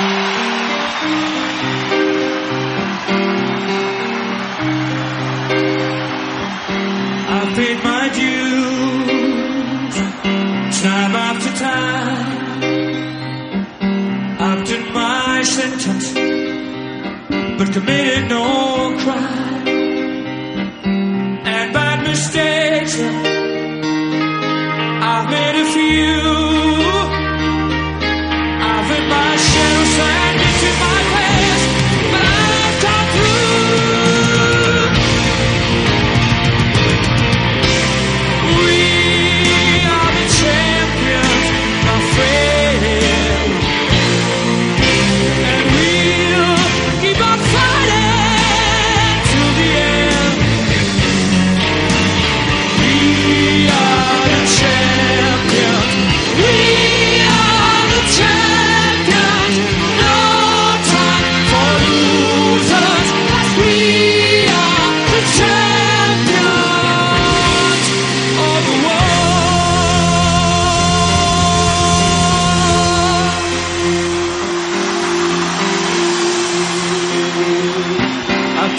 I've paid my dues time after time. I've done my sentence, but committed no crime.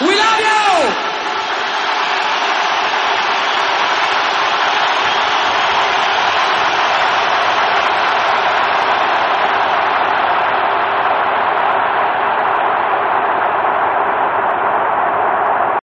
We love you!